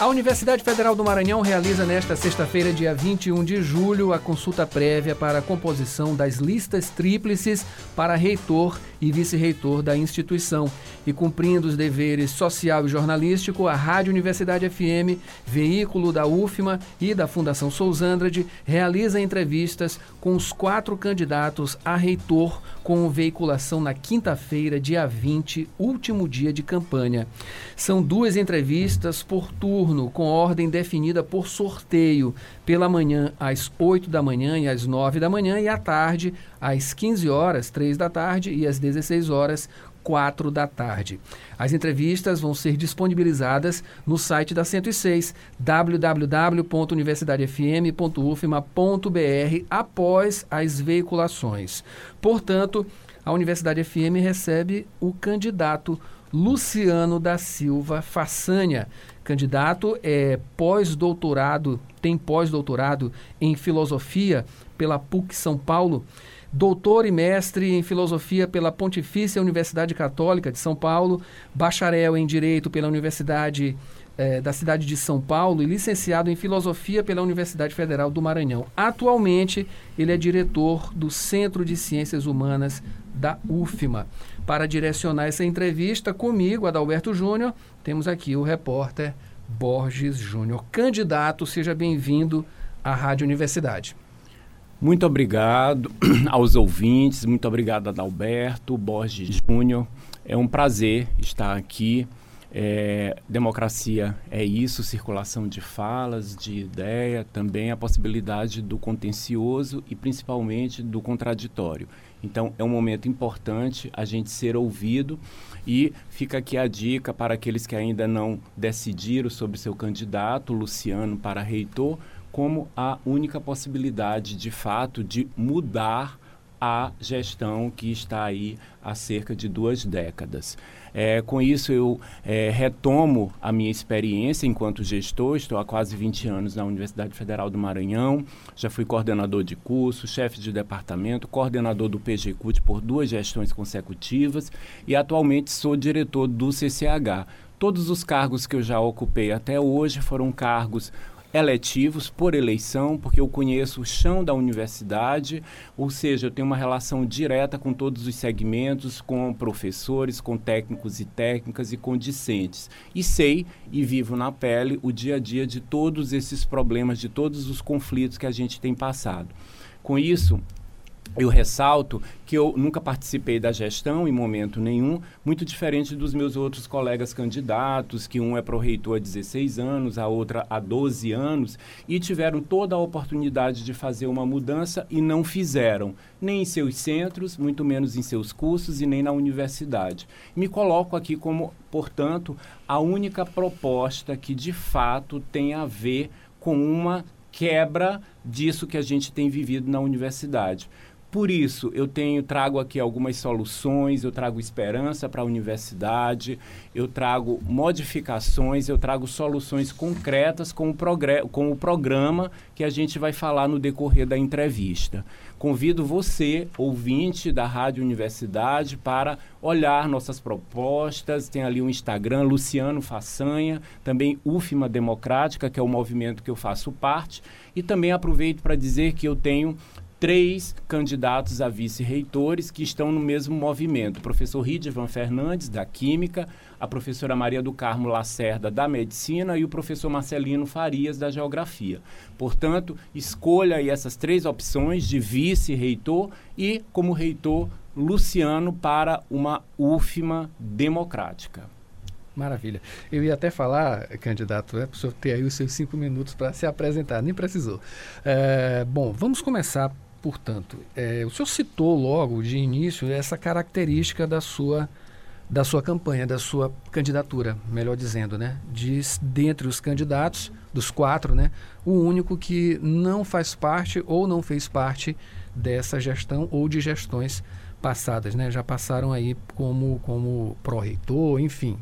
A Universidade Federal do Maranhão realiza nesta sexta-feira, dia 21 de julho, a consulta prévia para a composição das listas tríplices para reitor e vice-reitor da instituição. E cumprindo os deveres social e jornalístico, a Rádio Universidade FM, veículo da UFMA e da Fundação Sousandrade, realiza entrevistas com os quatro candidatos a reitor, com veiculação na quinta-feira, dia 20, último dia de campanha. São duas entrevistas por turno, com ordem definida por sorteio, pela manhã às 8 da manhã e às 9 da manhã, e à tarde às 15 horas, 3 da tarde, e às 16 horas, 4 da tarde. As entrevistas vão ser disponibilizadas no site da 106, www.universidadefm.ufma.br, após as veiculações. Portanto, a Universidade FM recebe o candidato Luciano da Silva Façanha. Candidato é pós-doutorado, tem pós-doutorado em filosofia pela PUC São Paulo doutor e mestre em filosofia pela Pontifícia Universidade Católica de São Paulo, bacharel em direito pela Universidade eh, da cidade de São Paulo e licenciado em filosofia pela Universidade Federal do Maranhão. Atualmente, ele é diretor do Centro de Ciências Humanas da UFMA. Para direcionar essa entrevista comigo, Adalberto Júnior, temos aqui o repórter Borges Júnior. Candidato, seja bem-vindo à Rádio Universidade. Muito obrigado aos ouvintes, muito obrigado Adalberto, Borges Júnior. É um prazer estar aqui. É, democracia é isso, circulação de falas, de ideia, também a possibilidade do contencioso e principalmente do contraditório. Então é um momento importante a gente ser ouvido e fica aqui a dica para aqueles que ainda não decidiram sobre seu candidato, Luciano, para reitor, como a única possibilidade, de fato, de mudar a gestão que está aí há cerca de duas décadas. É, com isso, eu é, retomo a minha experiência enquanto gestor. Estou há quase 20 anos na Universidade Federal do Maranhão. Já fui coordenador de curso, chefe de departamento, coordenador do PGCUT por duas gestões consecutivas e atualmente sou diretor do CCH. Todos os cargos que eu já ocupei até hoje foram cargos eletivos por eleição, porque eu conheço o chão da universidade, ou seja, eu tenho uma relação direta com todos os segmentos, com professores, com técnicos e técnicas e com discentes. E sei e vivo na pele o dia a dia de todos esses problemas, de todos os conflitos que a gente tem passado. Com isso, eu ressalto que eu nunca participei da gestão em momento nenhum, muito diferente dos meus outros colegas candidatos, que um é pro-reitor há 16 anos, a outra há 12 anos, e tiveram toda a oportunidade de fazer uma mudança e não fizeram, nem em seus centros, muito menos em seus cursos e nem na universidade. Me coloco aqui como, portanto, a única proposta que de fato tem a ver com uma quebra disso que a gente tem vivido na universidade. Por isso, eu tenho trago aqui algumas soluções, eu trago esperança para a universidade, eu trago modificações, eu trago soluções concretas com o, com o programa que a gente vai falar no decorrer da entrevista. Convido você, ouvinte da Rádio Universidade, para olhar nossas propostas. Tem ali o Instagram, Luciano Façanha, também UFMA Democrática, que é o movimento que eu faço parte. E também aproveito para dizer que eu tenho três candidatos a vice-reitores que estão no mesmo movimento. O professor Ridvan Fernandes, da Química, a professora Maria do Carmo Lacerda, da Medicina, e o professor Marcelino Farias, da Geografia. Portanto, escolha aí essas três opções de vice-reitor e, como reitor, Luciano para uma UFMA democrática. Maravilha. Eu ia até falar, candidato, é, para o senhor ter aí os seus cinco minutos para se apresentar, nem precisou. É, bom, vamos começar Portanto, é, o senhor citou logo de início essa característica da sua da sua campanha, da sua candidatura, melhor dizendo, né? De dentre os candidatos, dos quatro, né? O único que não faz parte ou não fez parte dessa gestão ou de gestões passadas, né? Já passaram aí como como pró-reitor, enfim.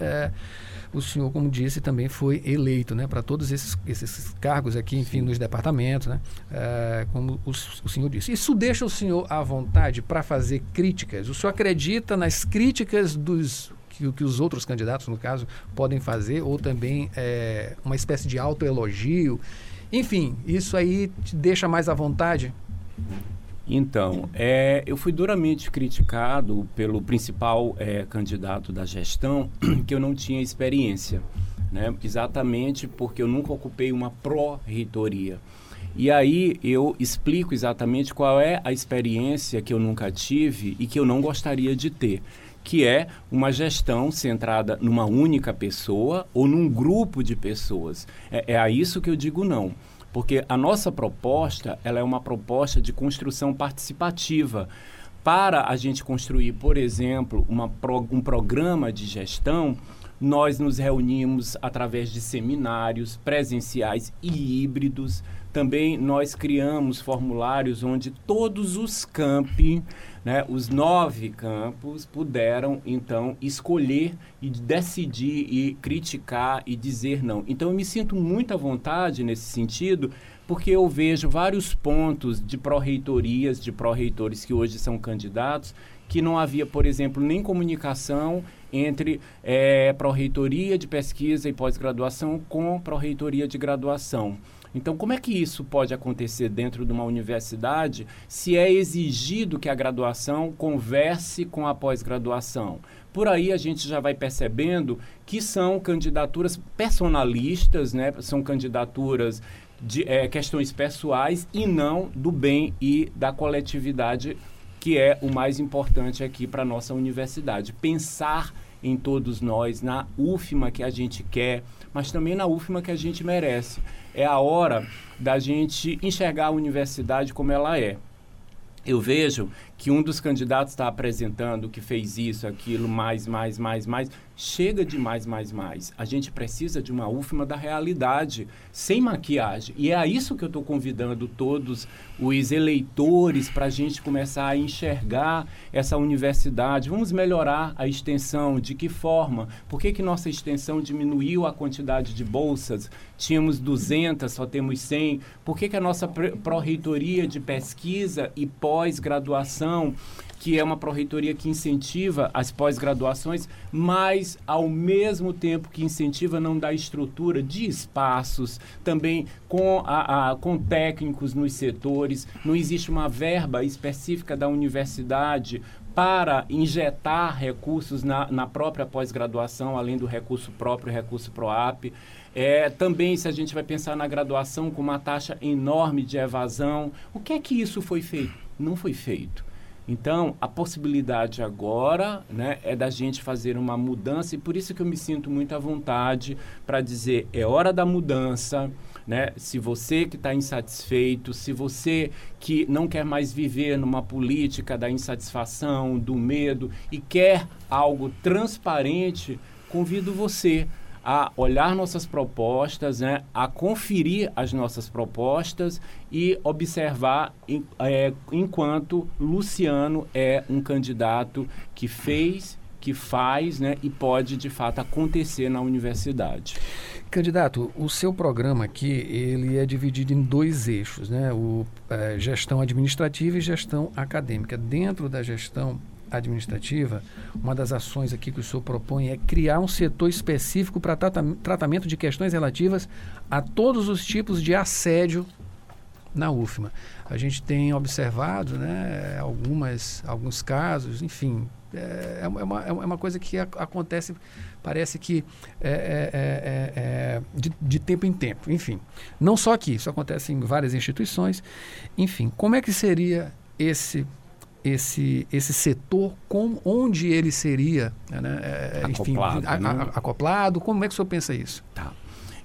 É, o senhor, como disse, também foi eleito né, para todos esses, esses cargos aqui, enfim, Sim. nos departamentos, né, é, como o, o, senhor disse. Isso deixa o senhor à vontade para fazer críticas? O senhor acredita nas críticas dos que, que os outros candidatos, no caso, podem fazer, ou também é, uma espécie de autoelogio. Enfim, isso aí te deixa mais à vontade? Então, é, eu fui duramente criticado pelo principal é, candidato da gestão, que eu não tinha experiência, né? exatamente porque eu nunca ocupei uma pró-reitoria. E aí eu explico exatamente qual é a experiência que eu nunca tive e que eu não gostaria de ter, que é uma gestão centrada numa única pessoa ou num grupo de pessoas. É, é a isso que eu digo não porque a nossa proposta ela é uma proposta de construção participativa para a gente construir, por exemplo, uma um programa de gestão, nós nos reunimos através de seminários presenciais e híbridos. Também nós criamos formulários onde todos os campi né, os nove campos puderam então escolher e decidir e criticar e dizer não. Então eu me sinto muito à vontade nesse sentido, porque eu vejo vários pontos de pró-reitorias, de pró-reitores que hoje são candidatos, que não havia, por exemplo, nem comunicação entre é, pró-reitoria de pesquisa e pós-graduação com pró-reitoria de graduação. Então, como é que isso pode acontecer dentro de uma universidade se é exigido que a graduação converse com a pós-graduação? Por aí a gente já vai percebendo que são candidaturas personalistas, né? são candidaturas de é, questões pessoais e não do bem e da coletividade, que é o mais importante aqui para a nossa universidade. Pensar em todos nós, na UFMA que a gente quer, mas também na UFMA que a gente merece é a hora da gente enxergar a universidade como ela é. Eu vejo que um dos candidatos está apresentando que fez isso, aquilo, mais, mais, mais, mais. Chega de mais, mais, mais. A gente precisa de uma UFMA da realidade, sem maquiagem. E é a isso que eu estou convidando todos os eleitores para a gente começar a enxergar essa universidade. Vamos melhorar a extensão. De que forma? Por que, que nossa extensão diminuiu a quantidade de bolsas? Tínhamos 200, só temos 100. Por que, que a nossa pró-reitoria de pesquisa e pós-graduação que é uma pró-reitoria que incentiva as pós-graduações, mas ao mesmo tempo que incentiva, não dá estrutura de espaços, também com, a, a, com técnicos nos setores, não existe uma verba específica da universidade para injetar recursos na, na própria pós-graduação, além do recurso próprio, recurso PROAP. É, também, se a gente vai pensar na graduação com uma taxa enorme de evasão, o que é que isso foi feito? Não foi feito. Então, a possibilidade agora né, é da gente fazer uma mudança e por isso que eu me sinto muito à vontade para dizer é hora da mudança. Né? Se você que está insatisfeito, se você que não quer mais viver numa política da insatisfação, do medo e quer algo transparente, convido você a olhar nossas propostas, né, a conferir as nossas propostas e observar é, enquanto Luciano é um candidato que fez, que faz né, e pode de fato acontecer na universidade. Candidato, o seu programa aqui ele é dividido em dois eixos, né? O é, gestão administrativa e gestão acadêmica. Dentro da gestão administrativa, uma das ações aqui que o senhor propõe é criar um setor específico para tratamento de questões relativas a todos os tipos de assédio na UFMA. A gente tem observado né, algumas, alguns casos, enfim, é, é, uma, é uma coisa que acontece, parece que é, é, é, é, de, de, tempo em tempo. Enfim, não só aqui, isso acontece em várias instituições. Enfim, como é que seria esse esse, esse setor, com, onde ele seria né, é, é, acoplado, enfim, a, a, a, acoplado? Como é que o senhor pensa isso? Tá.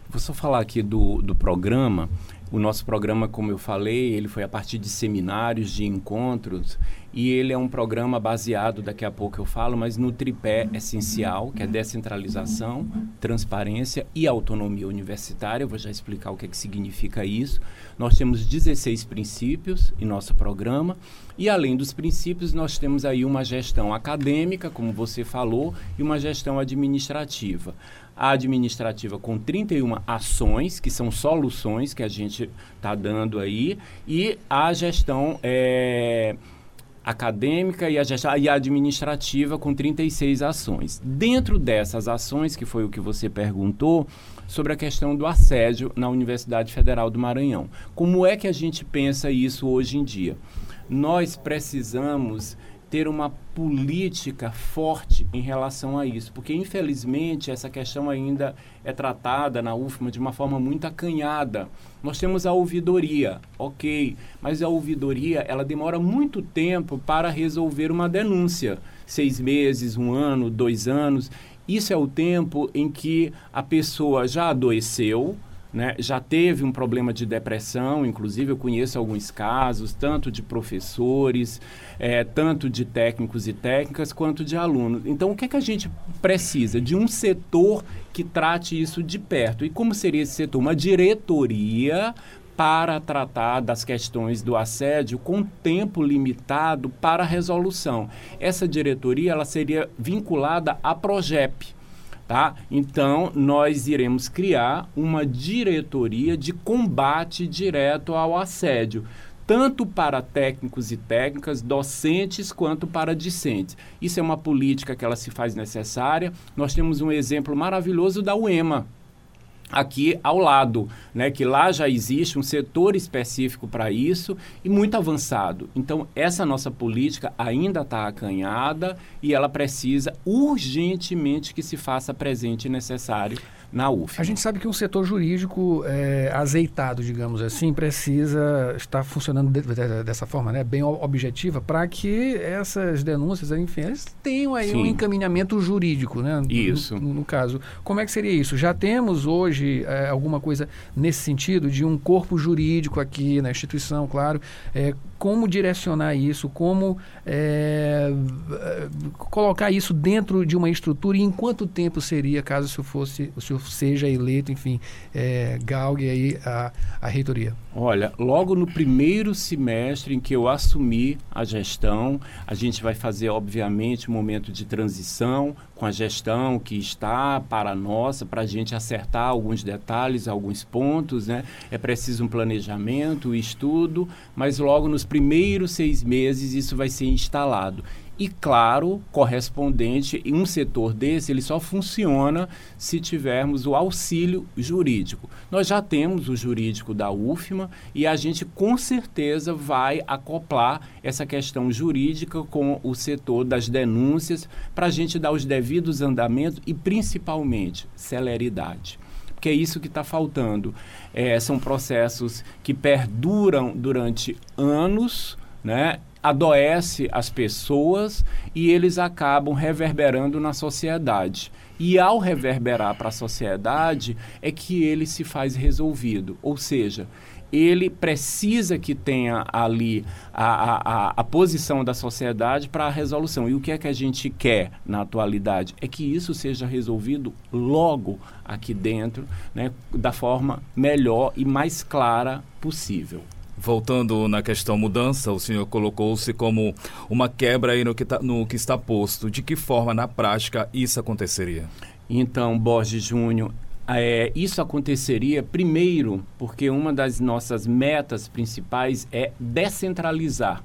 Vou só falar aqui do, do programa. O nosso programa, como eu falei, ele foi a partir de seminários, de encontros, e ele é um programa baseado, daqui a pouco eu falo, mas no tripé essencial, que é descentralização, transparência e autonomia universitária. Eu vou já explicar o que, é que significa isso. Nós temos 16 princípios em nosso programa, e além dos princípios, nós temos aí uma gestão acadêmica, como você falou, e uma gestão administrativa a administrativa com 31 ações, que são soluções que a gente está dando aí, e a gestão é, acadêmica e a, gestão, e a administrativa com 36 ações. Dentro dessas ações, que foi o que você perguntou, sobre a questão do assédio na Universidade Federal do Maranhão. Como é que a gente pensa isso hoje em dia? Nós precisamos ter uma política forte em relação a isso, porque infelizmente essa questão ainda é tratada na UFMA de uma forma muito acanhada. Nós temos a ouvidoria, ok, mas a ouvidoria ela demora muito tempo para resolver uma denúncia, seis meses, um ano, dois anos. Isso é o tempo em que a pessoa já adoeceu, né, já teve um problema de depressão, inclusive eu conheço alguns casos, tanto de professores, é, tanto de técnicos e técnicas, quanto de alunos. Então, o que, é que a gente precisa? De um setor que trate isso de perto. E como seria esse setor? Uma diretoria para tratar das questões do assédio com tempo limitado para resolução. Essa diretoria ela seria vinculada à Progep. Tá? Então, nós iremos criar uma diretoria de combate direto ao assédio, tanto para técnicos e técnicas, docentes, quanto para discentes. Isso é uma política que ela se faz necessária. Nós temos um exemplo maravilhoso da UEMA, aqui ao lado, né, que lá já existe um setor específico para isso e muito avançado. Então, essa nossa política ainda está acanhada e ela precisa urgentemente que se faça presente e necessário na UF. A gente sabe que um setor jurídico é, azeitado, digamos assim, precisa estar funcionando de, de, dessa forma, né, bem objetiva, para que essas denúncias, enfim, elas tenham aí Sim. um encaminhamento jurídico, né? Isso. No, no, caso, como é que seria isso? Já temos hoje é, alguma coisa nesse sentido de um corpo jurídico aqui na instituição, claro, é, como direcionar isso, como é, colocar isso dentro de uma estrutura e em quanto tempo seria caso o senhor fosse, o senhor seja eleito, enfim, é, galgue aí a, a reitoria? Olha, logo no primeiro semestre em que eu assumi a gestão, a gente vai fazer, obviamente, um momento de transição com a gestão que está para a nossa, para a gente acertar alguns detalhes, alguns pontos, né? É preciso um planejamento, estudo, mas logo nos primeiros seis meses isso vai ser instalado e, claro, correspondente em um setor desse, ele só funciona se tivermos o auxílio jurídico. Nós já temos o jurídico da UFMA e a gente com certeza vai acoplar essa questão jurídica com o setor das denúncias para a gente dar os devidos andamentos e, principalmente, celeridade porque é isso que está faltando. É, são processos que perduram durante anos, né? Adoece as pessoas e eles acabam reverberando na sociedade. E ao reverberar para a sociedade é que ele se faz resolvido. Ou seja, ele precisa que tenha ali a, a, a posição da sociedade para a resolução. E o que é que a gente quer na atualidade? É que isso seja resolvido logo aqui dentro, né, da forma melhor e mais clara possível. Voltando na questão mudança, o senhor colocou-se como uma quebra aí no que, tá, no que está posto. De que forma, na prática, isso aconteceria? Então, Borges Júnior, é, isso aconteceria primeiro porque uma das nossas metas principais é descentralizar.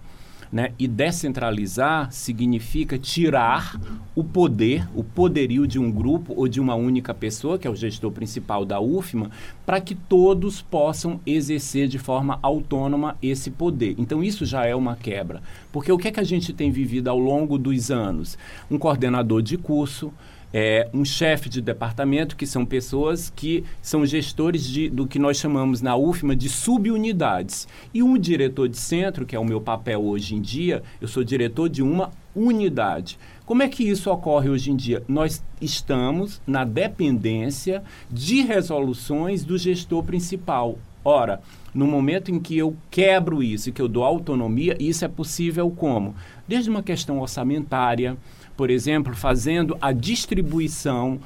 Né? E descentralizar significa tirar o poder, o poderio de um grupo ou de uma única pessoa, que é o gestor principal da UFMA, para que todos possam exercer de forma autônoma esse poder. Então, isso já é uma quebra. Porque o que é que a gente tem vivido ao longo dos anos? Um coordenador de curso, é, um chefe de departamento, que são pessoas que são gestores de, do que nós chamamos na UFMA de subunidades. E um diretor de centro, que é o meu papel hoje em dia, eu sou diretor de uma unidade. Como é que isso ocorre hoje em dia? Nós estamos na dependência de resoluções do gestor principal. Ora, no momento em que eu quebro isso e que eu dou autonomia, isso é possível como? Desde uma questão orçamentária, por exemplo, fazendo a distribuição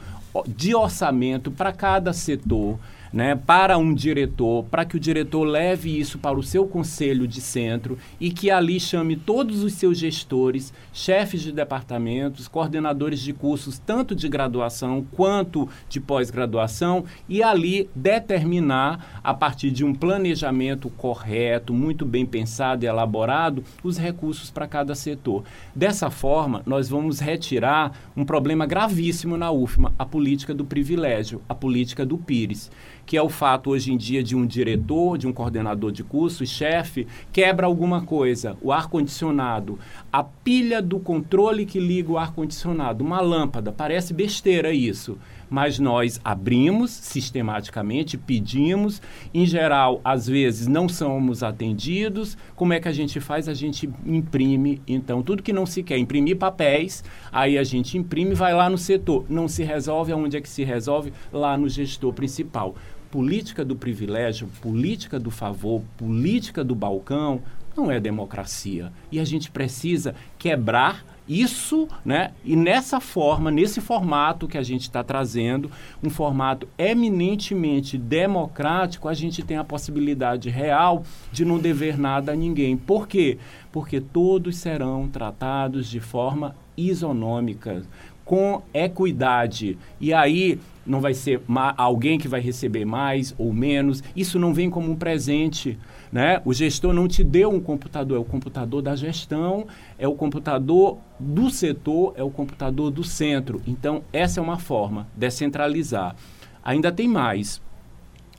de orçamento para cada setor. Né, para um diretor, para que o diretor leve isso para o seu conselho de centro e que ali chame todos os seus gestores, chefes de departamentos, coordenadores de cursos, tanto de graduação quanto de pós-graduação, e ali determinar, a partir de um planejamento correto, muito bem pensado e elaborado, os recursos para cada setor. Dessa forma, nós vamos retirar um problema gravíssimo na UFMA, a política do privilégio, a política do Pires que é o fato hoje em dia de um diretor, de um coordenador de curso, chefe, quebra alguma coisa, o ar-condicionado, a pilha do controle que liga o ar-condicionado, uma lâmpada, parece besteira isso mas nós abrimos sistematicamente, pedimos, em geral, às vezes não somos atendidos. Como é que a gente faz? A gente imprime, então, tudo que não se quer, imprimir papéis, aí a gente imprime, vai lá no setor. Não se resolve, aonde é que se resolve? Lá no gestor principal política do privilégio, política do favor, política do balcão, não é democracia. E a gente precisa quebrar isso, né? E nessa forma, nesse formato que a gente está trazendo, um formato eminentemente democrático, a gente tem a possibilidade real de não dever nada a ninguém. Por quê? Porque todos serão tratados de forma isonômica, com equidade. E aí não vai ser alguém que vai receber mais ou menos. Isso não vem como um presente. Né? O gestor não te deu um computador, é o computador da gestão, é o computador do setor, é o computador do centro. Então, essa é uma forma, descentralizar. Ainda tem mais.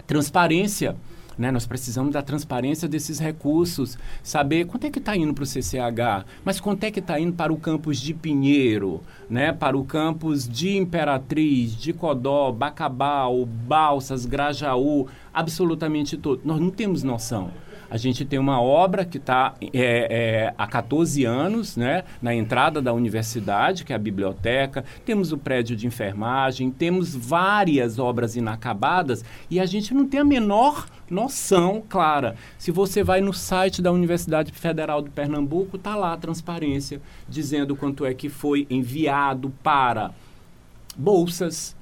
Transparência. Né? Nós precisamos da transparência desses recursos, saber quanto é que está indo para o CCH, mas quanto é que está indo para o campus de Pinheiro, né? para o campus de Imperatriz, de Codó, Bacabal, Balsas, Grajaú, absolutamente todo. Nós não temos noção. A gente tem uma obra que está é, é, há 14 anos, né, na entrada da universidade, que é a biblioteca, temos o prédio de enfermagem, temos várias obras inacabadas e a gente não tem a menor noção clara. Se você vai no site da Universidade Federal de Pernambuco, está lá a transparência, dizendo quanto é que foi enviado para bolsas,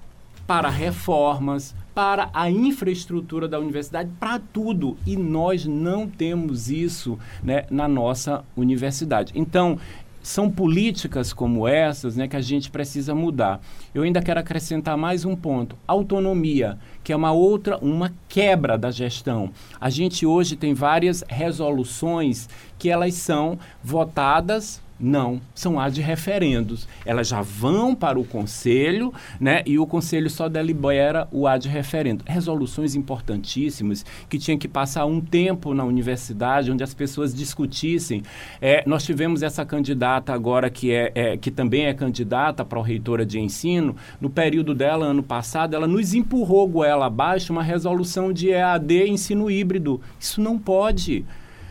para reformas, para a infraestrutura da universidade, para tudo. E nós não temos isso né, na nossa universidade. Então, são políticas como essas né, que a gente precisa mudar. Eu ainda quero acrescentar mais um ponto: autonomia, que é uma outra, uma quebra da gestão. A gente hoje tem várias resoluções que elas são votadas não, são ad referendos. Elas já vão para o conselho, né? E o conselho só delibera o ad referendo. Resoluções importantíssimas que tinham que passar um tempo na universidade, onde as pessoas discutissem. É, nós tivemos essa candidata agora que é, é que também é candidata para reitora de ensino. No período dela, ano passado, ela nos empurrou goela abaixo uma resolução de EAD ensino híbrido. Isso não pode.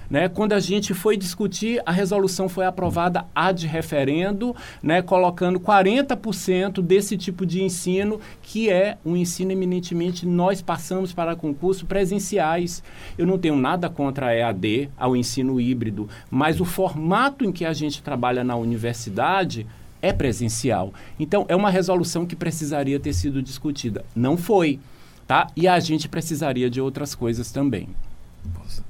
Né? Quando a gente foi discutir, a resolução foi aprovada ad referendo, né? colocando 40% desse tipo de ensino, que é um ensino eminentemente nós passamos para concursos presenciais. Eu não tenho nada contra a EAD, ao ensino híbrido, mas o formato em que a gente trabalha na universidade é presencial. Então, é uma resolução que precisaria ter sido discutida. Não foi. Tá? E a gente precisaria de outras coisas também. Nossa.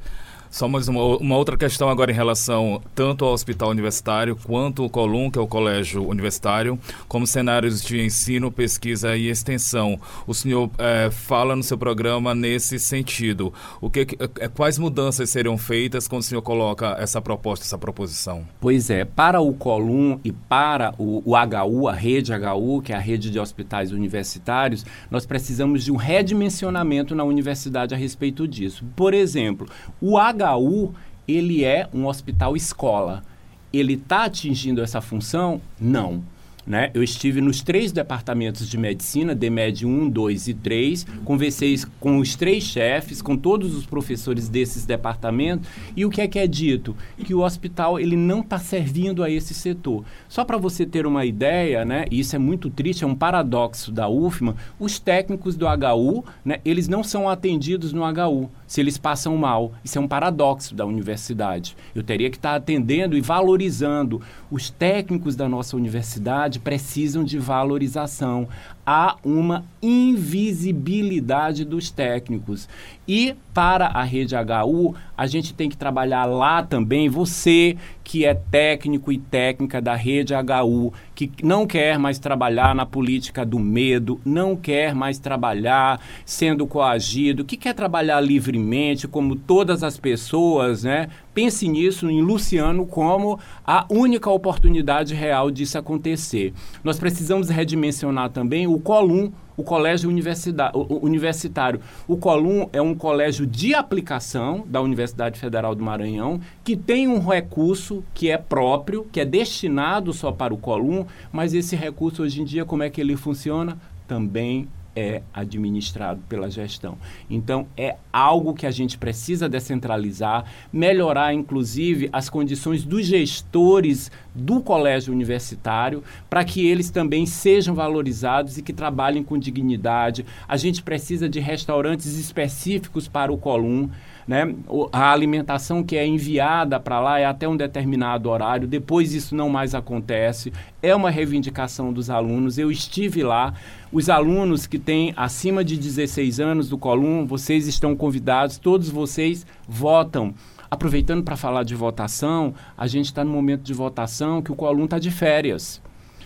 Só mais uma, uma, outra questão agora em relação tanto ao hospital universitário quanto ao Colum, que é o colégio universitário, como cenários de ensino, pesquisa e extensão. O senhor é, fala no seu programa nesse sentido. O que, é, quais mudanças seriam feitas quando o senhor coloca essa proposta, essa proposição? Pois é, para o Colum e para o, o HU, a rede HU, que é a rede de hospitais universitários, nós precisamos de um redimensionamento na universidade a respeito disso. Por exemplo, o HU HU, ele é um hospital escola. Ele está atingindo essa função? Não. Né? Eu estive nos três departamentos de medicina, DEMED 1, 2 e 3, conversei com os três chefes, com todos os professores desses departamentos, e o que é que é dito? Que o hospital ele não está servindo a esse setor. Só para você ter uma ideia, né, e isso é muito triste, é um paradoxo da UFMA, os técnicos do HU, né, eles não são atendidos no HU se eles passam mal. Isso é um paradoxo da universidade. Eu teria que estar tá atendendo e valorizando os técnicos da nossa universidade precisam de valorização. Há uma invisibilidade dos técnicos. E para a rede HU, a gente tem que trabalhar lá também. Você que é técnico e técnica da rede HU, que não quer mais trabalhar na política do medo, não quer mais trabalhar sendo coagido, que quer trabalhar livremente, como todas as pessoas, né? Pense nisso, em Luciano, como a única oportunidade real disso acontecer. Nós precisamos redimensionar também o Colum, o colégio universitário. O Colum é um colégio de aplicação da Universidade Federal do Maranhão, que tem um recurso que é próprio, que é destinado só para o Colum, mas esse recurso hoje em dia, como é que ele funciona? Também é administrado pela gestão. Então, é algo que a gente precisa descentralizar, melhorar, inclusive, as condições dos gestores do colégio universitário, para que eles também sejam valorizados e que trabalhem com dignidade. A gente precisa de restaurantes específicos para o Colum. Né? A alimentação que é enviada para lá é até um determinado horário, depois isso não mais acontece. É uma reivindicação dos alunos. Eu estive lá. Os alunos que têm acima de 16 anos do Colum, vocês estão convidados, todos vocês votam. Aproveitando para falar de votação, a gente está no momento de votação que o Colum está de férias.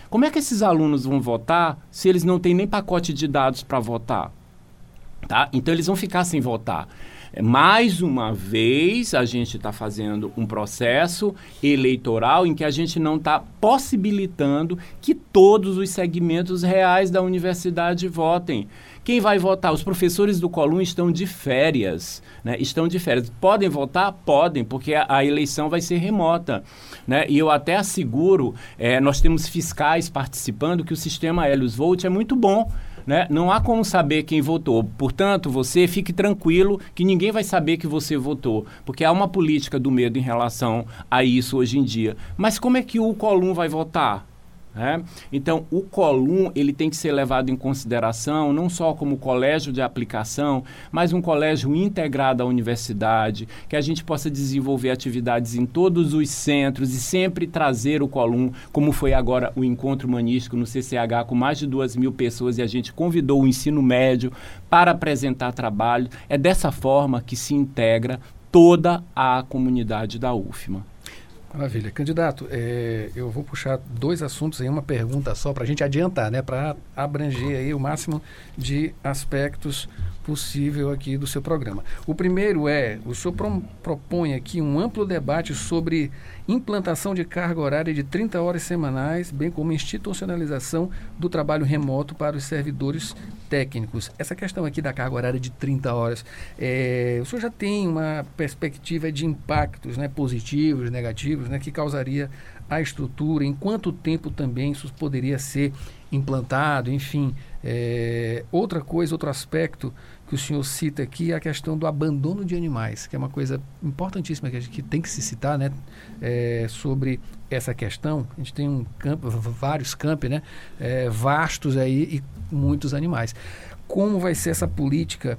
Como é que esses alunos vão votar se eles não têm nem pacote de dados para votar? Tá? Então eles vão ficar sem votar. Mais uma vez, a gente está fazendo um processo eleitoral em que a gente não está possibilitando que todos os segmentos reais da universidade votem. Quem vai votar? Os professores do Colum estão de férias, né? Estão de férias. Podem votar? Podem, porque a, a eleição vai ser remota, né? E eu até asseguro, é, nós temos fiscais participando que o sistema Helios Volt é muito bom. Né? Não há como saber quem votou. Portanto, você fique tranquilo que ninguém vai saber que você votou, porque há uma política do medo em relação a isso hoje em dia. Mas como é que o Colum vai votar? É? Então, o Colum ele tem que ser levado em consideração não só como colégio de aplicação, mas um colégio integrado à universidade, que a gente possa desenvolver atividades em todos os centros e sempre trazer o Colum, como foi agora o encontro humanístico no CCH com mais de duas mil pessoas e a gente convidou o ensino médio para apresentar trabalho. É dessa forma que se integra toda a comunidade da UFMA. Maravilha. Candidato, é, eu vou puxar dois assuntos em uma pergunta só para a gente adiantar, né? Para abranger aí o máximo de aspectos possível aqui do seu programa. O primeiro é, o senhor pro, propõe aqui um amplo debate sobre implantação de carga horária de 30 horas semanais, bem como institucionalização do trabalho remoto para os servidores técnicos. Essa questão aqui da carga horária de 30 horas, é, o senhor já tem uma perspectiva de impactos né, positivos, negativos, né, que causaria a estrutura, em quanto tempo também isso poderia ser implantado, enfim. É, outra coisa, outro aspecto que o senhor cita aqui é a questão do abandono de animais, que é uma coisa importantíssima que a gente tem que se citar, né? É, sobre essa questão. A gente tem um campo, vários campos, né? É, vastos aí e muitos animais. Como vai ser essa política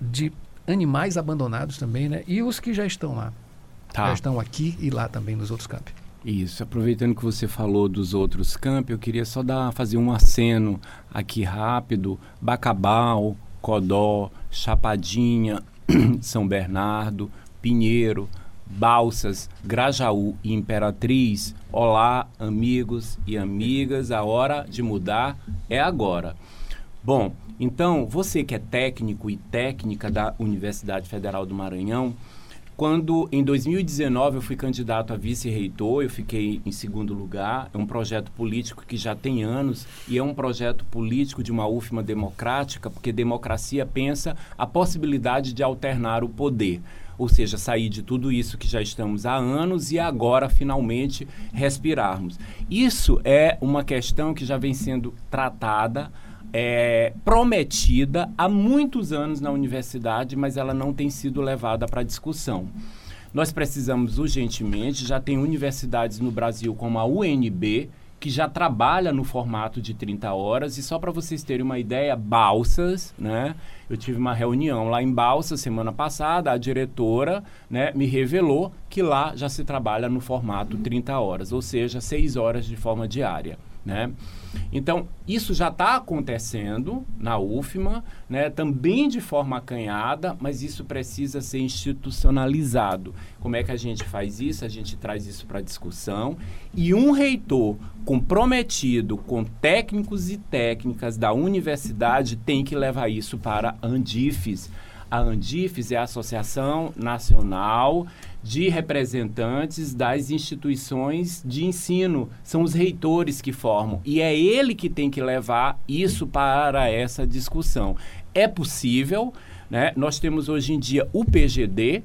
de animais abandonados também, né? E os que já estão lá. Tá. Já estão aqui e lá também nos outros campos. Isso, aproveitando que você falou dos outros campos, eu queria só dar, fazer um aceno aqui rápido. Bacabal, Codó, Chapadinha, São Bernardo, Pinheiro, Balsas, Grajaú e Imperatriz. Olá, amigos e amigas, a hora de mudar é agora. Bom, então, você que é técnico e técnica da Universidade Federal do Maranhão, quando em 2019 eu fui candidato a vice-reitor, eu fiquei em segundo lugar. É um projeto político que já tem anos e é um projeto político de uma UFMA democrática, porque democracia pensa a possibilidade de alternar o poder ou seja, sair de tudo isso que já estamos há anos e agora finalmente respirarmos. Isso é uma questão que já vem sendo tratada é, prometida há muitos anos na universidade, mas ela não tem sido levada para discussão. Nós precisamos urgentemente, já tem universidades no Brasil como a UNB, que já trabalha no formato de 30 horas. E só para vocês terem uma ideia, Balsas, né? Eu tive uma reunião lá em Balsas semana passada, a diretora né, me revelou que lá já se trabalha no formato 30 horas, ou seja, 6 horas de forma diária. Né? Então, isso já está acontecendo na UFMA, né, também de forma acanhada, mas isso precisa ser institucionalizado. Como é que a gente faz isso? A gente traz isso para discussão e um reitor comprometido com técnicos e técnicas da universidade tem que levar isso para a Andifes. A Andifes é a Associação Nacional de representantes das instituições de ensino. São os reitores que formam. E é ele que tem que levar isso para essa discussão. É possível, né? Nós temos hoje em dia o PGD,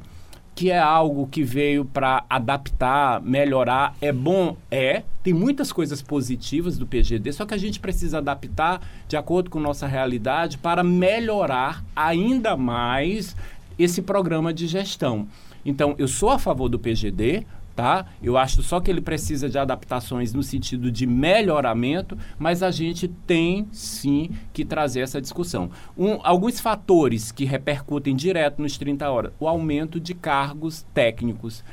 que é algo que veio para adaptar, melhorar. É bom? É. Tem muitas coisas positivas do PGD, só que a gente precisa adaptar de acordo com nossa realidade para melhorar ainda mais esse programa de gestão. Então, eu sou a favor do PGD, tá? Eu acho só que ele precisa de adaptações no sentido de melhoramento, mas a gente tem sim que trazer essa discussão. Um, alguns fatores que repercutem direto nos 30 horas: o aumento de cargos técnicos.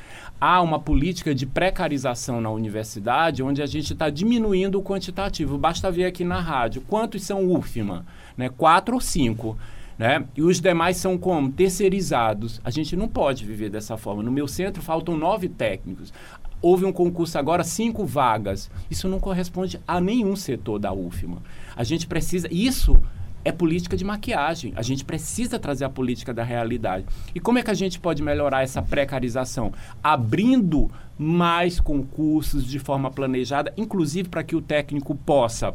Há uma política de precarização na universidade onde a gente está diminuindo o quantitativo. Basta ver aqui na rádio quantos são UFMA, né? Quatro ou cinco. Né? E os demais são como? Terceirizados. A gente não pode viver dessa forma. No meu centro faltam nove técnicos. Houve um concurso agora, cinco vagas. Isso não corresponde a nenhum setor da UFMA. A gente precisa. Isso é política de maquiagem. A gente precisa trazer a política da realidade. E como é que a gente pode melhorar essa precarização? Abrindo mais concursos de forma planejada, inclusive para que o técnico possa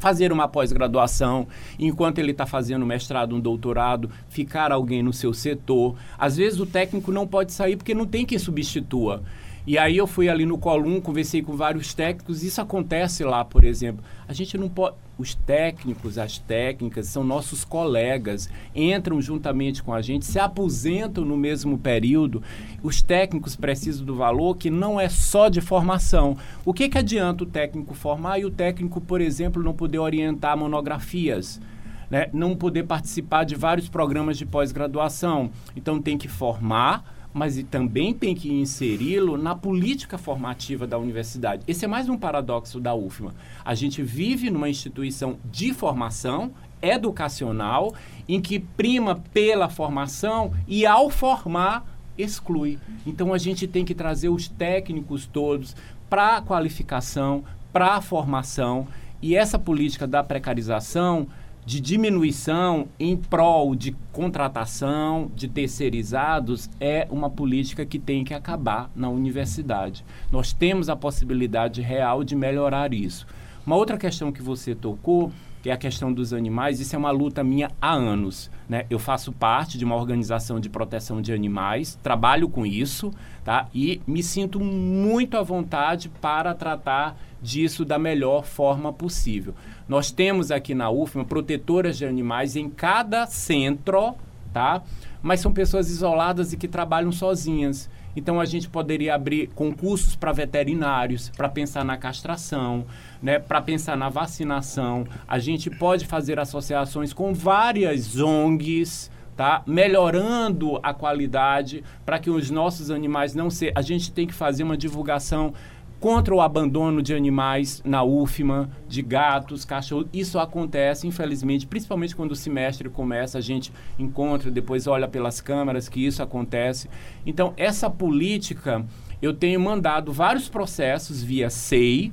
fazer uma pós-graduação, enquanto ele está fazendo mestrado, um doutorado, ficar alguém no seu setor. Às vezes o técnico não pode sair porque não tem quem substitua. E aí eu fui ali no Colum, conversei com vários técnicos, isso acontece lá, por exemplo. A gente não pode os técnicos, as técnicas, são nossos colegas, entram juntamente com a gente, se aposentam no mesmo período. Os técnicos precisam do valor que não é só de formação. O que, que adianta o técnico formar e o técnico, por exemplo, não poder orientar monografias? Né? Não poder participar de vários programas de pós-graduação. Então tem que formar mas também tem que inseri-lo na política formativa da universidade. Esse é mais um paradoxo da UFMA. A gente vive numa instituição de formação educacional em que prima pela formação e ao formar exclui. Então a gente tem que trazer os técnicos todos para a qualificação, para a formação e essa política da precarização de diminuição em prol de contratação de terceirizados é uma política que tem que acabar na universidade. Nós temos a possibilidade real de melhorar isso. Uma outra questão que você tocou que é a questão dos animais, isso é uma luta minha há anos. Né? Eu faço parte de uma organização de proteção de animais, trabalho com isso, tá? E me sinto muito à vontade para tratar disso da melhor forma possível. Nós temos aqui na UFMA protetoras de animais em cada centro, tá? Mas são pessoas isoladas e que trabalham sozinhas. Então a gente poderia abrir concursos para veterinários, para pensar na castração, né, para pensar na vacinação. A gente pode fazer associações com várias ONGs, tá? Melhorando a qualidade para que os nossos animais não se a gente tem que fazer uma divulgação contra o abandono de animais na UFMA, de gatos, cachorros. Isso acontece, infelizmente, principalmente quando o semestre começa, a gente encontra, depois olha pelas câmeras que isso acontece. Então, essa política, eu tenho mandado vários processos via SEI,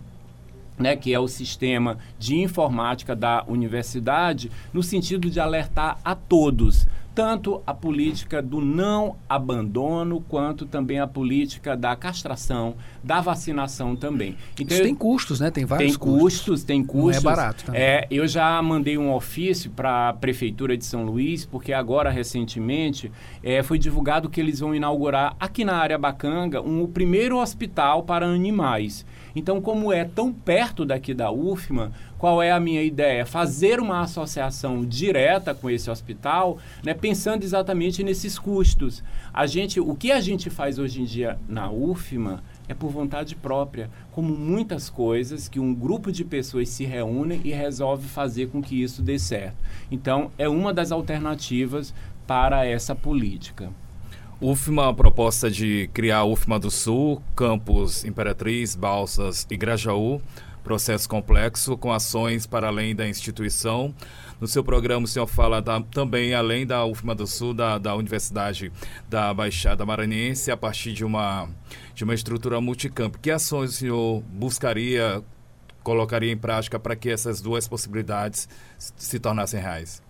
né, que é o sistema de informática da universidade, no sentido de alertar a todos tanto a política do não abandono, quanto também a política da castração, da vacinação também. Então, Isso tem custos, né? Tem vários tem custos. custos. Tem custos, Não é barato também. É, eu já mandei um ofício para a Prefeitura de São Luís, porque agora, recentemente, é, foi divulgado que eles vão inaugurar aqui na área Bacanga um, o primeiro hospital para animais. Então, como é tão perto daqui da UFMA, qual é a minha ideia? Fazer uma associação direta com esse hospital, né, pensando exatamente nesses custos. A gente, o que a gente faz hoje em dia na UFMA é por vontade própria, como muitas coisas que um grupo de pessoas se reúnem e resolve fazer com que isso dê certo. Então, é uma das alternativas para essa política. UFMA, a proposta de criar a UFMA do Sul, Campos Imperatriz, Balsas e Grajaú, processo complexo com ações para além da instituição. No seu programa, o senhor fala da, também, além da UFMA do Sul, da, da Universidade da Baixada Maranhense, a partir de uma, de uma estrutura multicampo. Que ações o senhor buscaria, colocaria em prática para que essas duas possibilidades se tornassem reais?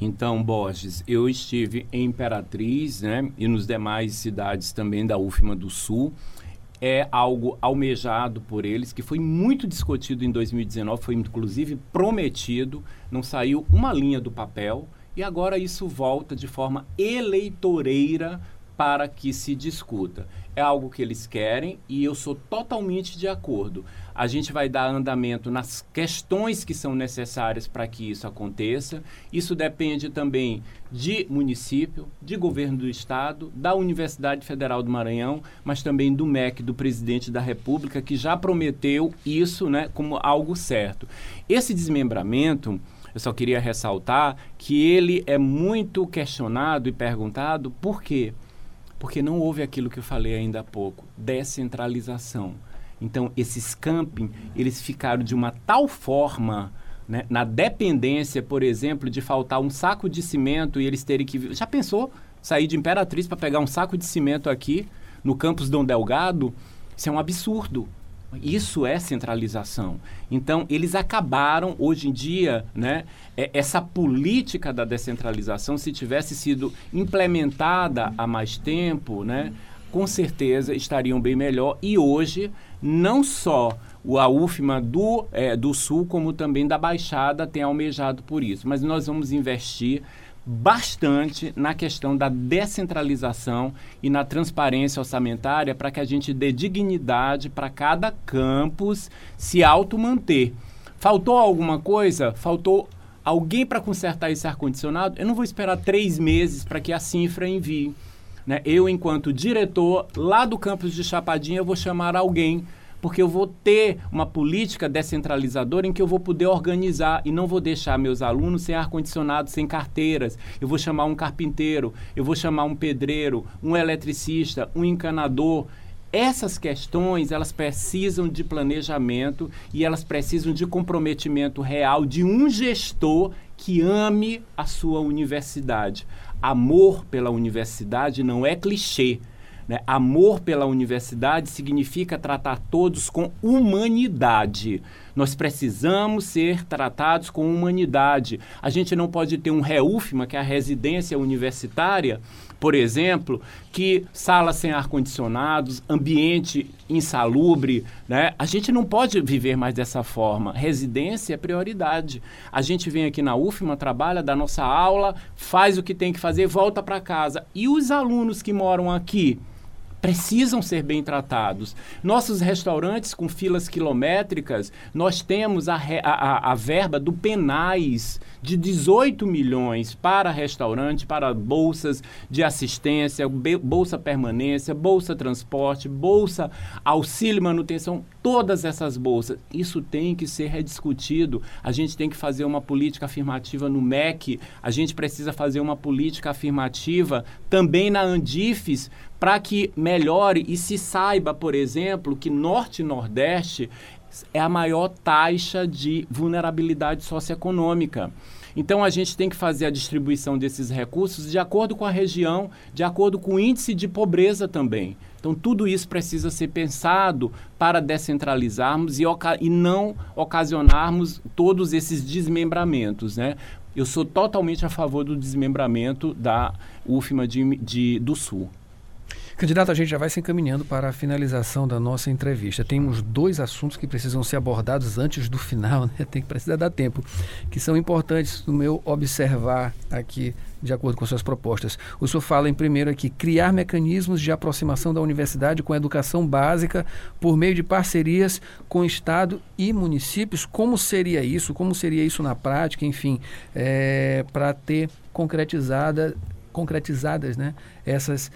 Então, Borges, eu estive em Imperatriz né, e nos demais cidades também da UFMA do Sul. É algo almejado por eles, que foi muito discutido em 2019, foi inclusive prometido, não saiu uma linha do papel, e agora isso volta de forma eleitoreira para que se discuta. É algo que eles querem e eu sou totalmente de acordo. A gente vai dar andamento nas questões que são necessárias para que isso aconteça. Isso depende também de município, de governo do estado, da Universidade Federal do Maranhão, mas também do MEC, do presidente da República, que já prometeu isso né, como algo certo. Esse desmembramento eu só queria ressaltar que ele é muito questionado e perguntado por quê? Porque não houve aquilo que eu falei ainda há pouco, descentralização. Então, esses camping, eles ficaram de uma tal forma né, na dependência, por exemplo, de faltar um saco de cimento e eles terem que... Já pensou sair de Imperatriz para pegar um saco de cimento aqui no campus Dom Delgado? Isso é um absurdo. Isso é centralização. Então, eles acabaram, hoje em dia, né, é, essa política da descentralização, se tivesse sido implementada há mais tempo, né, com certeza estariam bem melhor. E hoje, não só a UFMA do, é, do Sul, como também da Baixada tem almejado por isso. Mas nós vamos investir bastante na questão da descentralização e na transparência orçamentária para que a gente dê dignidade para cada campus se automanter. Faltou alguma coisa? Faltou alguém para consertar esse ar-condicionado? Eu não vou esperar três meses para que a Cinfra envie. Né? Eu, enquanto diretor lá do campus de Chapadinha, vou chamar alguém porque eu vou ter uma política descentralizadora em que eu vou poder organizar e não vou deixar meus alunos sem ar-condicionado, sem carteiras. Eu vou chamar um carpinteiro, eu vou chamar um pedreiro, um eletricista, um encanador. Essas questões, elas precisam de planejamento e elas precisam de comprometimento real de um gestor que ame a sua universidade. Amor pela universidade não é clichê né? Amor pela universidade significa tratar todos com humanidade. Nós precisamos ser tratados com humanidade. A gente não pode ter um REUFMA, que é a residência universitária, por exemplo, que salas sem ar-condicionados, ambiente insalubre, né? A gente não pode viver mais dessa forma. Residência é prioridade. A gente vem aqui na UFMA, trabalha, dá nossa aula, faz o que tem que fazer, volta para casa. E os alunos que moram aqui? Precisam ser bem tratados. Nossos restaurantes com filas quilométricas, nós temos a, a, a verba do penais de 18 milhões para restaurante, para bolsas de assistência, bolsa permanência, bolsa transporte, bolsa auxílio manutenção, todas essas bolsas. Isso tem que ser rediscutido. A gente tem que fazer uma política afirmativa no MEC, a gente precisa fazer uma política afirmativa também na Andifes para que melhore e se saiba, por exemplo, que Norte e Nordeste é a maior taxa de vulnerabilidade socioeconômica. Então a gente tem que fazer a distribuição desses recursos de acordo com a região, de acordo com o índice de pobreza também. Então tudo isso precisa ser pensado para descentralizarmos e, e não ocasionarmos todos esses desmembramentos, né? Eu sou totalmente a favor do desmembramento da UFMA de, de, do Sul. Candidato, a gente já vai se encaminhando para a finalização da nossa entrevista. Temos dois assuntos que precisam ser abordados antes do final, né? Tem que precisar dar tempo, que são importantes no meu observar aqui de acordo com suas propostas. O senhor fala em primeiro aqui, criar mecanismos de aproximação da universidade com a educação básica por meio de parcerias com Estado e municípios. Como seria isso? Como seria isso na prática? Enfim, é, para ter concretizada, concretizadas né, essas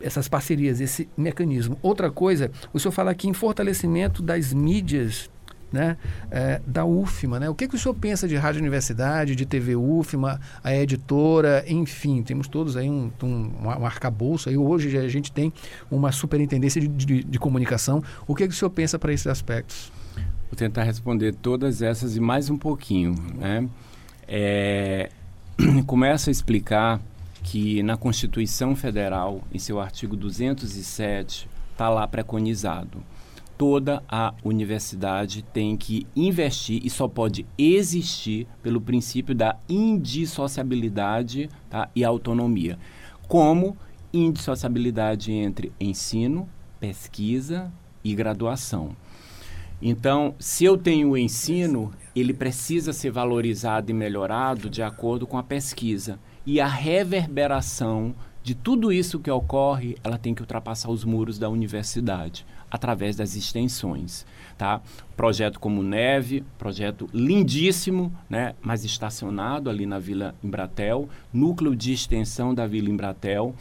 essas parcerias, esse mecanismo. Outra coisa, o senhor fala aqui em fortalecimento das mídias né, é, da UFMA. Né? O que, que o senhor pensa de Rádio Universidade, de TV UFMA, a editora, enfim, temos todos aí um, um, um arcabouço. Aí hoje a gente tem uma superintendência de, de, de comunicação. O que, que o senhor pensa para esses aspectos? Vou tentar responder todas essas e mais um pouquinho. Né? É, começo a explicar que na Constituição Federal, em seu artigo 207, está lá preconizado. Toda a universidade tem que investir e só pode existir pelo princípio da indissociabilidade tá, e autonomia. Como indissociabilidade entre ensino, pesquisa e graduação. Então, se eu tenho o ensino, ele precisa ser valorizado e melhorado de acordo com a pesquisa. E a reverberação de tudo isso que ocorre, ela tem que ultrapassar os muros da universidade através das extensões, tá? Projeto como Neve, projeto lindíssimo, né? Mas estacionado ali na Vila Embratel, núcleo de extensão da Vila Embratel.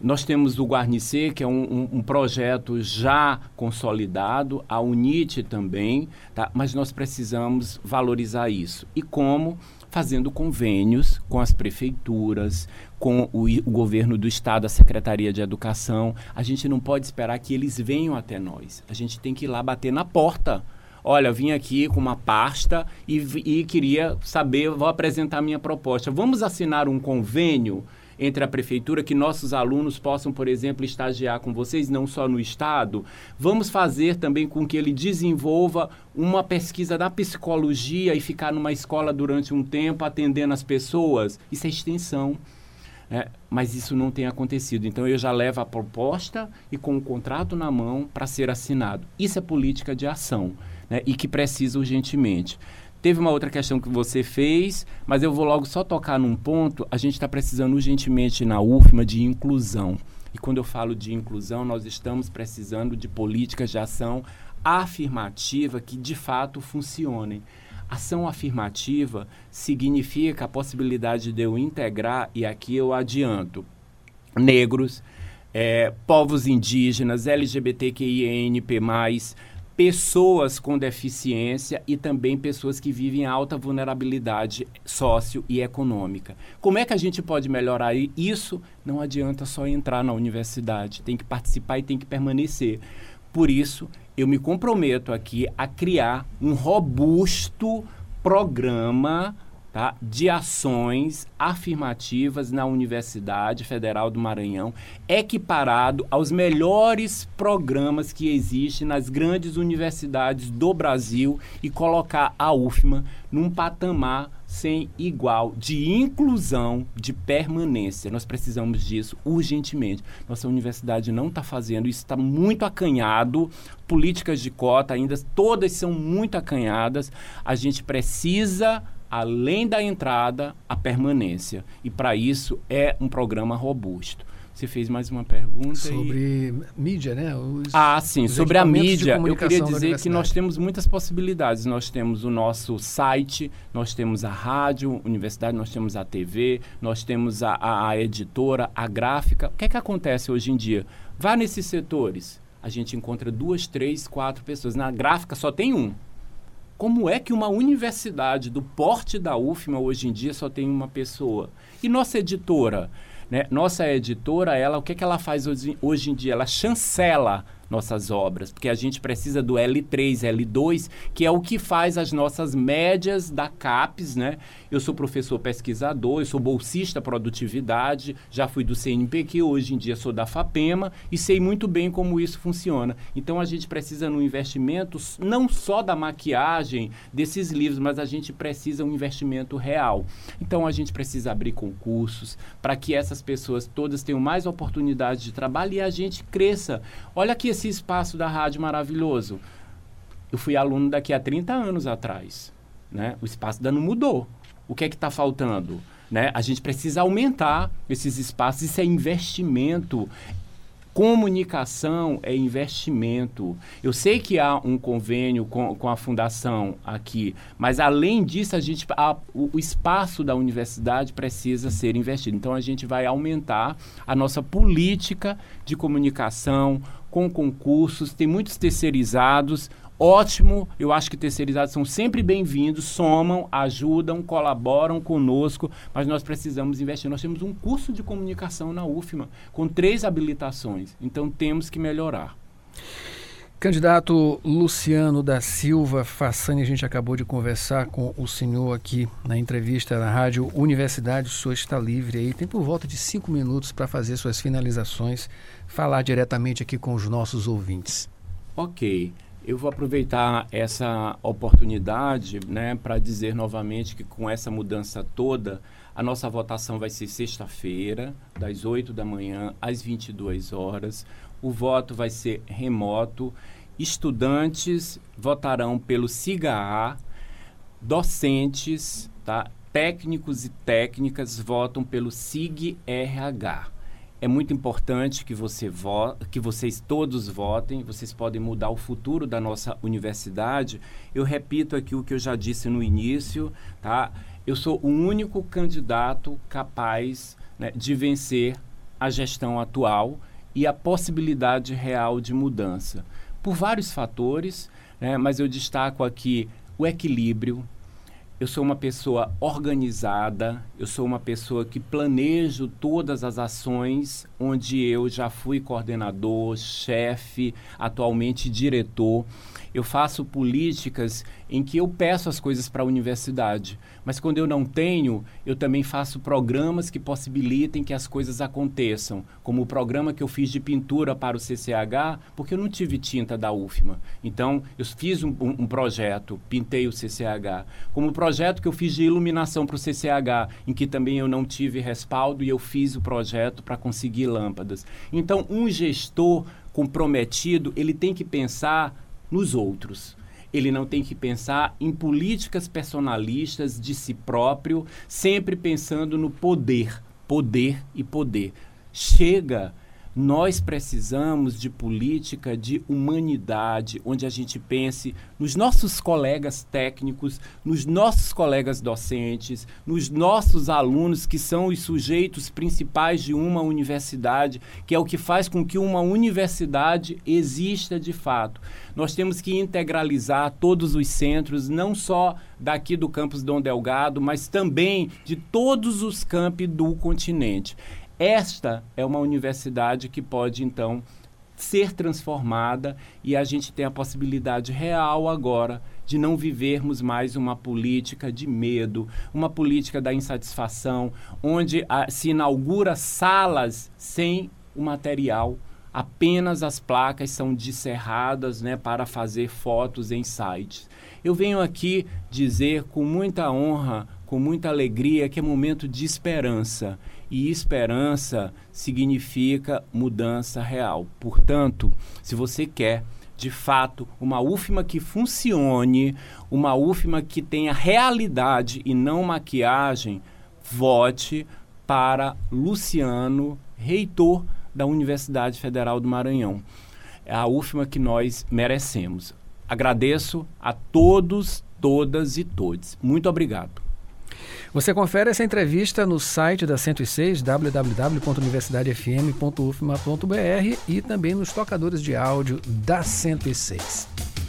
Nós temos o Guarnicê, que é um, um, um, projeto já consolidado, a UNIT também, tá? mas nós precisamos valorizar isso. E como? Fazendo convênios com as prefeituras, com o, o governo do estado, a Secretaria de Educação. A gente não pode esperar que eles venham até nós. A gente tem que ir lá bater na porta olha, vim aqui com uma pasta e, e, queria saber, vou apresentar minha proposta. Vamos assinar um convênio entre a prefeitura, que nossos alunos possam, por exemplo, estagiar com vocês, não só no estado. Vamos fazer também com que ele desenvolva uma pesquisa da psicologia e ficar numa escola durante um tempo atendendo as pessoas. Isso é extensão. É, mas isso não tem acontecido. Então eu já levo a proposta e com o contrato na mão para ser assinado. Isso é política de ação né, e que precisa urgentemente. Teve uma outra questão que você fez, mas eu vou logo só tocar num ponto. A gente está precisando urgentemente na UFMA de inclusão. E quando eu falo de inclusão, nós estamos precisando de políticas de ação afirmativa que de fato funcionem. Ação afirmativa significa a possibilidade de eu integrar, e aqui eu adianto, negros, é, povos indígenas, LGBTQINP+, pessoas com deficiência e também pessoas que vivem em alta vulnerabilidade sócio e econômica. Como é que a gente pode melhorar isso? Não adianta só entrar na universidade, tem que participar e tem que permanecer. Por isso, eu me comprometo aqui a criar um robusto programa tá, de ações afirmativas na Universidade Federal do Maranhão, equiparado aos melhores programas que existem nas grandes universidades do Brasil e colocar a UFMA num patamar sem igual de inclusão, de permanência. Nós precisamos disso urgentemente. Nossa universidade não está fazendo, isso está muito acanhado. Políticas de cota ainda todas são muito acanhadas. A gente precisa além da entrada, a permanência. E para isso é um programa robusto. Você fez mais uma pergunta. Sobre e... mídia, né? Os, ah, sim. Sobre a mídia, eu queria dizer que nós temos muitas possibilidades. Nós temos o nosso site, nós temos a rádio, universidade, nós temos a TV, nós temos a, a, a editora, a gráfica. O que é que acontece hoje em dia? Vá nesses setores. A gente encontra duas, três, quatro pessoas. Na gráfica só tem um como é que uma universidade do porte da UFMA hoje em dia só tem uma pessoa? E nossa editora? Né? Nossa editora, ela, o que, é que ela faz hoje, hoje em dia? Ela chancela nossas obras, porque a gente precisa do L3, L2, que é o que faz as nossas médias da CAPES, né? Eu sou professor pesquisador, eu sou bolsista produtividade, já fui do CNPq, hoje em dia sou da FAPEMA e sei muito bem como isso funciona. Então a gente precisa no investimento não só da maquiagem desses livros, mas a gente precisa um investimento real. Então a gente precisa abrir concursos para que essas pessoas todas tenham mais oportunidades de trabalho e a gente cresça. Olha aqui esse espaço da rádio maravilhoso. Eu fui aluno daqui a 30 anos atrás. Né? O espaço ainda não mudou. O que é que está faltando? Né? A gente precisa aumentar esses espaços. Isso é investimento. Comunicação é investimento. Eu sei que há um convênio com, com a fundação aqui, mas além disso, a gente, a, o, o, espaço da universidade precisa ser investido. Então a gente vai aumentar a nossa política de comunicação com concursos, tem muitos terceirizados ótimo. Eu acho que terceirizados são sempre bem-vindos, somam, ajudam, colaboram conosco, mas nós precisamos investir. Nós temos um curso de comunicação na UFMA com três habilitações, então temos que melhorar. Candidato Luciano da Silva Fassani, a gente acabou de conversar com o senhor aqui na entrevista na Rádio Universidade. O senhor está livre aí, tem por volta de cinco minutos para fazer suas finalizações, falar diretamente aqui com os nossos ouvintes. Ok. Eu vou aproveitar essa oportunidade né, para dizer novamente que com essa mudança toda, a nossa votação vai ser sexta-feira, das 8 da manhã às 22 horas. O voto vai ser remoto. Estudantes votarão pelo SIGA-A, docentes, tá? técnicos e técnicas votam pelo SIG-RH. É muito importante que, você que vocês todos votem, vocês podem mudar o futuro da nossa universidade. Eu repito aqui o que eu já disse no início, tá? eu sou o único candidato capaz né, de vencer a gestão atual e a possibilidade real de mudança. Por vários fatores, né, mas eu destaco aqui o equilíbrio. Eu sou uma pessoa organizada, eu sou uma pessoa que planejo todas as ações, onde eu já fui coordenador, chefe, atualmente diretor eu faço políticas em que eu peço as coisas para a universidade, mas quando eu não tenho, eu também faço programas que possibilitem que as coisas aconteçam, como o programa que eu fiz de pintura para o CCH, porque eu não tive tinta da UFMA. Então, eu fiz um, um, projeto, pintei o CCH, como o projeto que eu fiz de iluminação para o CCH, em que também eu não tive respaldo e eu fiz o projeto para conseguir lâmpadas. Então, um gestor comprometido, ele tem que pensar nos outros. Ele não tem que pensar em políticas personalistas de si próprio, sempre pensando no poder, poder e poder. Chega nós precisamos de política de humanidade, onde a gente pense nos nossos colegas técnicos, nos nossos colegas docentes, nos nossos alunos, que são os sujeitos principais de uma universidade, que é o que faz com que uma universidade exista de fato. Nós temos que integralizar todos os centros, não só daqui do campus Dom Delgado, mas também de todos os campi do continente. Esta é uma universidade que pode, então, ser transformada e a gente tem a possibilidade real agora de não vivermos mais uma política de medo, uma política da insatisfação, onde a, se inaugura salas sem o material, apenas as placas são descerradas né, para fazer fotos em sites. Eu venho aqui dizer com muita honra, com muita alegria, que é momento de esperança e esperança significa mudança real. Portanto, se você quer de fato uma UFMA que funcione, uma UFMA que tenha realidade e não maquiagem, vote para Luciano, reitor da Universidade Federal do Maranhão. É a UFMA que nós merecemos. Agradeço a todos, todas e todos. Muito obrigado. Você confere essa entrevista no site da 106, www.universidadefm.ufma.br e também nos tocadores de áudio da 106.